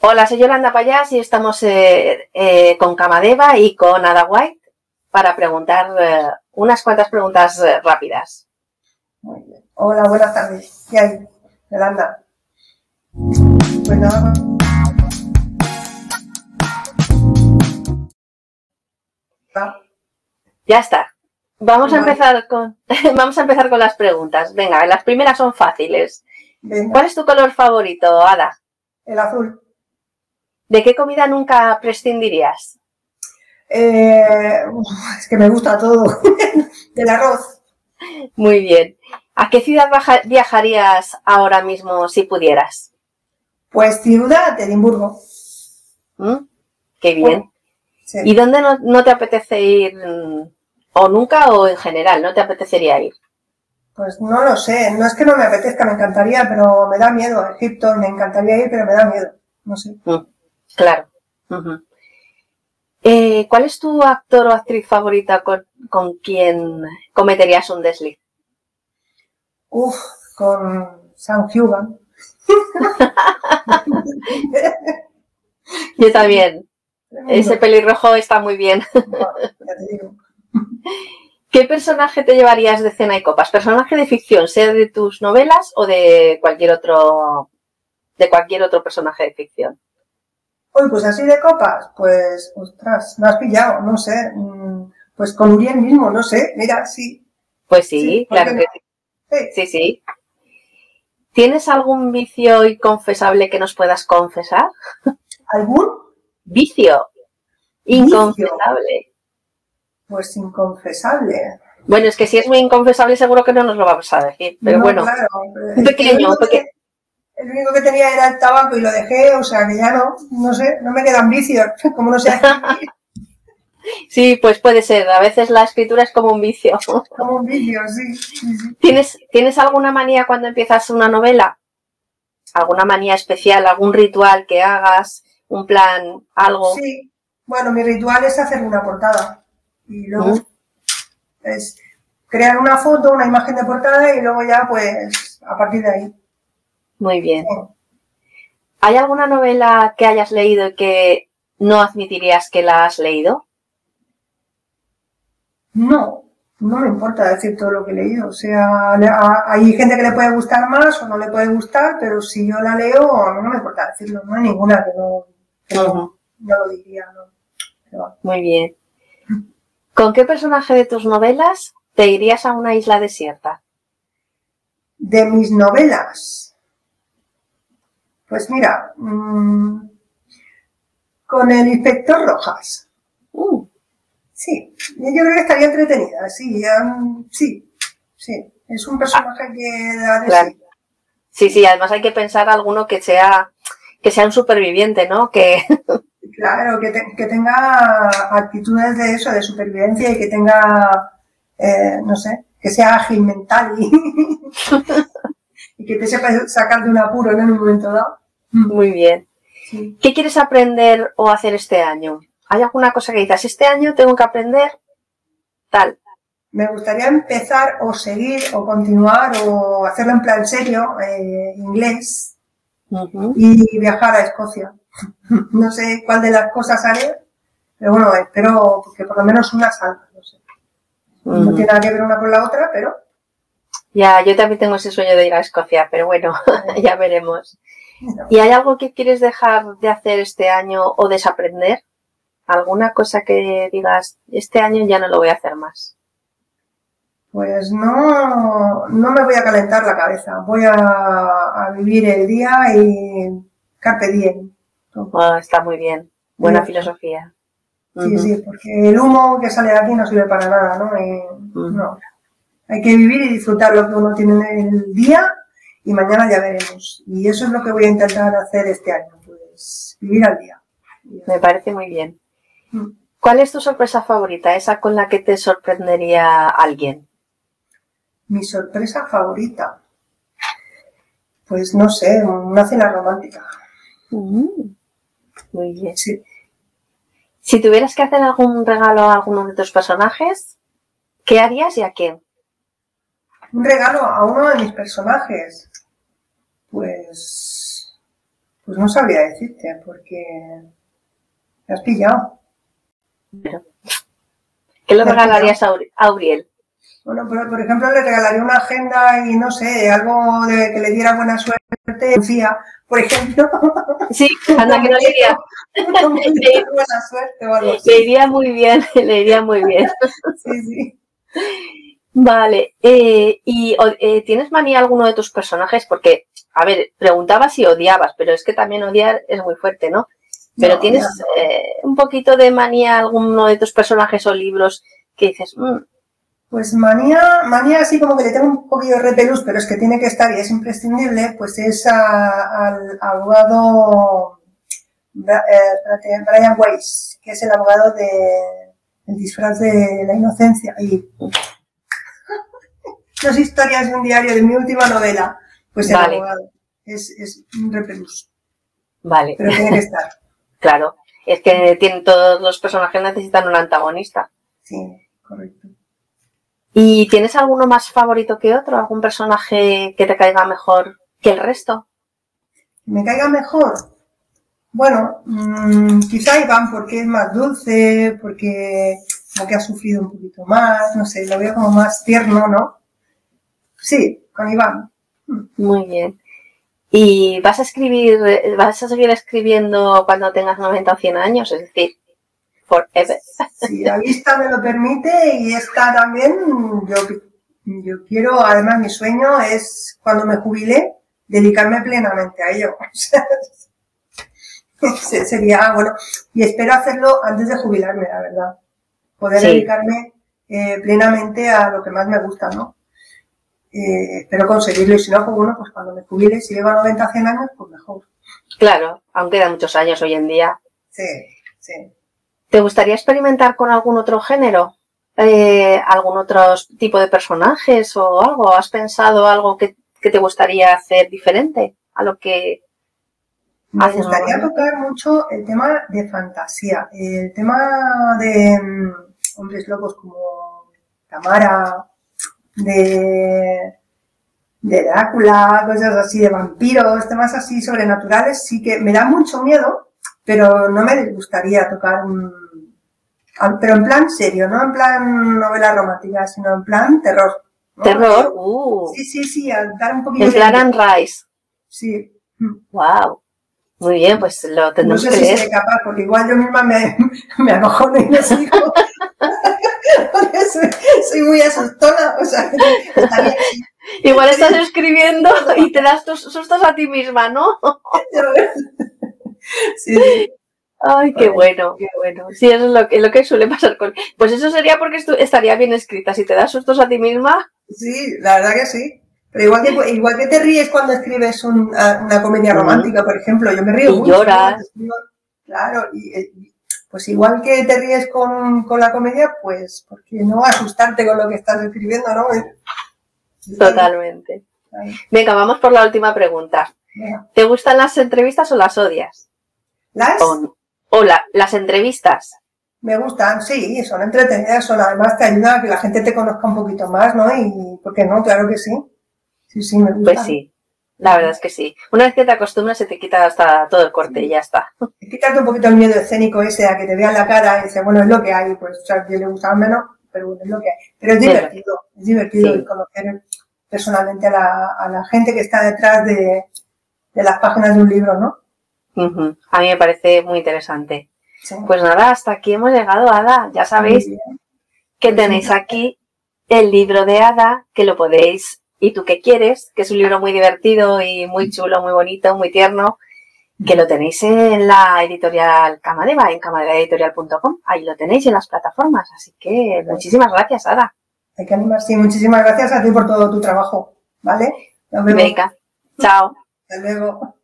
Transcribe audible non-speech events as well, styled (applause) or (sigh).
Hola, soy Yolanda Payás y estamos eh, eh, con Camadeva y con Ada White para preguntar eh, unas cuantas preguntas rápidas. Muy bien. Hola, buenas tardes. ¿Qué hay, Yolanda? Pues nada, Ah, Ya está. Vamos a empezar con (laughs) vamos a empezar con las preguntas. Venga, las primeras son fáciles. venga, ¿Cuál es tu color favorito, Ada? el azul. ¿De qué comida nunca prescindirías? Eh, es que me gusta todo. (laughs) Del arroz. Muy bien. ¿A qué ciudad viajarías ahora mismo si pudieras? Pues ciudad, Edimburgo. ¿Mm? Qué bien. Sí. ¿Y dónde no, no te apetece ir? mm, ¿O nunca o en general? ¿No te apetecería ir? Pues no lo sé. No es que no me apetezca, me encantaría, pero me da miedo. Egipto, me encantaría ir, pero me da miedo. No sé. Claro. Ujú. Eh, ¿Cuál es tu actor o actriz favorita con, con quien cometerías un desliz? Uf, con San Hugan. (laughs) Yo también. Ese pelirrojo está muy bien. (laughs) Ya te digo. ¿Qué personaje te llevarías de cena y copas? Personaje de ficción, sea de tus novelas o de cualquier otro de cualquier otro personaje de ficción. Uy, pues así de copas, pues, ostras, me has pillado, no sé. mm, Pues con Uriel mismo, no sé. Mira, sí. Pues sí, Sí, ¿por claro que no? sí. Sí. Sí. ¿Tienes algún vicio inconfesable que nos puedas confesar? ¿Algún? Vicio. Inconfesable. Pues inconfesable. Bueno, es que si es muy inconfesable seguro que no nos lo vamos a decir. Pero No, bueno, claro, un pequeño, el único, que, tenía era el tabaco y lo dejé, o sea que ya no, no sé, no me quedan vicios, (laughs) como no sé sí, pues puede ser. A veces la escritura es como un vicio. como un vicio, sí, sí, sí. ¿Tienes, ¿Tienes alguna manía cuando empiezas una novela? ¿Alguna manía especial? ¿Algún ritual que hagas? ¿Un plan? ¿Algo? Sí, bueno, mi ritual es hacer una portada y luego Mm. es crear una foto, una imagen de portada y luego ya pues a partir de ahí. Muy bien. ¿Hay alguna novela que hayas leído y que no admitirías que la has leído? No, no me importa decir todo lo que he leído. O sea, hay gente que le puede gustar más o no le puede gustar, pero si yo la leo, a mí no me importa decirlo. No hay ninguna que no, que no, lo diría. No. Pero. Muy bien. ¿Con qué personaje de tus novelas te irías a una isla desierta? De mis novelas, pues mira, mm, con el inspector Rojas. Uh, Sí, yo creo que estaría entretenida, sí, ya, sí, sí. Es un personaje que da de Claro. sí. sí, sí, además hay que pensar alguno que sea, que sea un superviviente, ¿no? Que, (laughs) Claro, que, te- que tenga actitudes de eso, de supervivencia y que tenga, eh, no sé, que sea ágil mental y, (laughs) y que te sepa sacar de un apuro ¿no? en un momento dado. muy bien. Sí. ¿Qué quieres aprender o hacer este año? ¿Hay alguna cosa que dices, este año tengo que aprender tal? Me gustaría empezar o seguir o continuar o hacerlo en plan serio, eh, inglés, y viajar a Escocia. (laughs) No sé cuál de las cosas haré, pero bueno, espero que por lo menos una salga. No, sé. no Ujú. tiene nada que ver una con la otra, pero Ya, yo también tengo ese sueño de ir a Escocia, pero bueno, (laughs) ya veremos. ¿Y hay algo que quieres dejar de hacer este año o desaprender? ¿Alguna cosa que digas, este año ya no lo voy a hacer más? pues no, no me voy a calentar la cabeza. Voy a, a vivir el día y carpe diem. Ah, está muy bien. Buena filosofía. Sí, sí, porque el humo que sale de aquí no sirve para nada, ¿no? Y, no. Hay que vivir y disfrutar lo que uno tiene en el día y mañana ya veremos. Y eso es lo que voy a intentar hacer este año, pues vivir al día. Me parece muy bien. Mm. ¿Cuál es tu sorpresa favorita? Esa con la que te sorprendería alguien. Mi sorpresa favorita. Pues no sé, una cena romántica. Mm, Muy bien. Sí. Si tuvieras que hacer algún regalo a alguno de tus personajes, ¿qué harías y a quién? Un regalo a uno de mis personajes. Pues. Pues no sabría decirte, porque me has pillado. ¿Qué le regalarías a Auriel? Bueno, por, por, ejemplo, le regalaría una agenda y no sé, algo de que le diera buena suerte, Lucía, por ejemplo. Sí, anda que no le iría. (laughs) buena suerte o algo así. Le iría muy bien, (laughs) le iría muy bien. Sí, sí. Vale, eh, ¿y eh, tienes manía alguno de tus personajes? Porque, a ver, preguntaba si odiabas, pero es que también odiar es muy fuerte, ¿no? Pero No, tienes no. eh, un poquito de manía alguno de tus personajes o libros que dices, "Mm, Pues manía, manía así como que le tengo un poquillo de repelús, pero es que tiene que estar y es imprescindible, pues es a- al abogado eh, Brian Weiss, que es el abogado de el disfraz de la inocencia. Y dos historias de un diario de mi última novela, pues el Vale. abogado. Es, es un repelús, vale, pero tiene que estar. (laughs) claro. Es que tienen, todos los personajes necesitan un antagonista. Sí, correcto. ¿Y tienes alguno más favorito que otro? ¿Algún personaje que te caiga mejor que el resto? me caiga mejor. Bueno, mm, quizá Iván porque es más dulce, porque como que ha sufrido un poquito más, no sé, lo veo como más tierno, ¿no? Sí, con Iván. Muy bien. ¿Y vas a escribir, vas a seguir escribiendo cuando tengas 90 o 100 años? Es decir, forever. Si la vista me lo permite y está también, yo, yo quiero, además mi sueño es cuando me jubile, dedicarme plenamente a ello. (laughs) Sería, bueno, y espero hacerlo antes de jubilarme, la verdad. Poder Sí. dedicarme eh, plenamente a lo que más me gusta, ¿no? Eh, espero conseguirlo y si no, pues bueno, pues cuando me jubile, si llego a 90 100 años, pues mejor. Claro, aún quedan muchos años hoy en día. Sí, sí. ¿Te gustaría experimentar con algún otro género? Eh, ¿Algún otro tipo de personajes o algo? ¿Has pensado algo que, que te gustaría hacer diferente a lo que Me haces gustaría tocar mucho el tema de fantasía, el tema de mm, hombres locos como Tamara, de, de Drácula, cosas así, de vampiros, temas así sobrenaturales, sí que me da mucho miedo, pero no me gustaría tocar un... al- Pero en plan serio, no en plan novela romántica, sino en plan terror. ¿no? Terror, uh, Sí, sí, sí, a dar un poquito en plan de... Rice. Sí. Wow. Muy bien, pues lo No tendremos sé que si leer. seré capaz, porque igual yo misma me, (laughs) me acojono y no sigo. (laughs) Porque soy, soy muy asustona, o sea, estaría Igual estás escribiendo y te das tus sustos a ti misma, ¿no? Sí, sí. Ay, qué bueno, qué bueno. Sí, eso es lo que, lo que suele pasar con... Pues eso sería porque estaría bien escrita. Si te das sustos a ti misma, Sí, la verdad que sí. Pero igual que, igual que te ríes cuando escribes un- una comedia romántica, por ejemplo, yo me río Y mucho. lloras. Claro, y eh, pues igual que te ríes con, con la comedia, pues, ¿por qué no asustarte con lo que estás escribiendo, no? totalmente. Venga, vamos por la última pregunta. venga. ¿Te gustan las entrevistas o las odias? Las O, o la- las entrevistas. me gustan, sí, son entretenidas, son además te ayuda a que la gente te conozca un poquito más, ¿no? Y, ¿por qué no? Claro que sí. Sí, sí, me gusta. Pues sí, la verdad es que sí. Una vez que te acostumbras se te quita hasta todo el corte y ya está. (laughs) Quitarte un poquito el miedo escénico ese a que te vean la cara y decir, bueno, es lo que hay, pues, o sea, a quien le gusta menos, pero bueno, es lo que hay. Pero es Sí. divertido, es divertido Sí. conocer personalmente a la, a la gente que está detrás de, de las páginas de un libro, ¿no? A mí me parece muy interesante. Sí. Pues nada, hasta aquí hemos llegado, Ada. Ya sabéis que tenéis aquí el libro de Ada, que lo podéis, y tú qué quieres, que es un libro muy divertido y muy chulo, muy bonito, muy tierno, que lo tenéis en la editorial Camadeva, en camadevaeditorial.com. Ahí lo tenéis en las plataformas. Así que muchísimas gracias, Ada. Hay que animar, sí, muchísimas gracias a ti por todo tu trabajo, ¿vale? Nos vemos. Venga, chao. Hasta luego.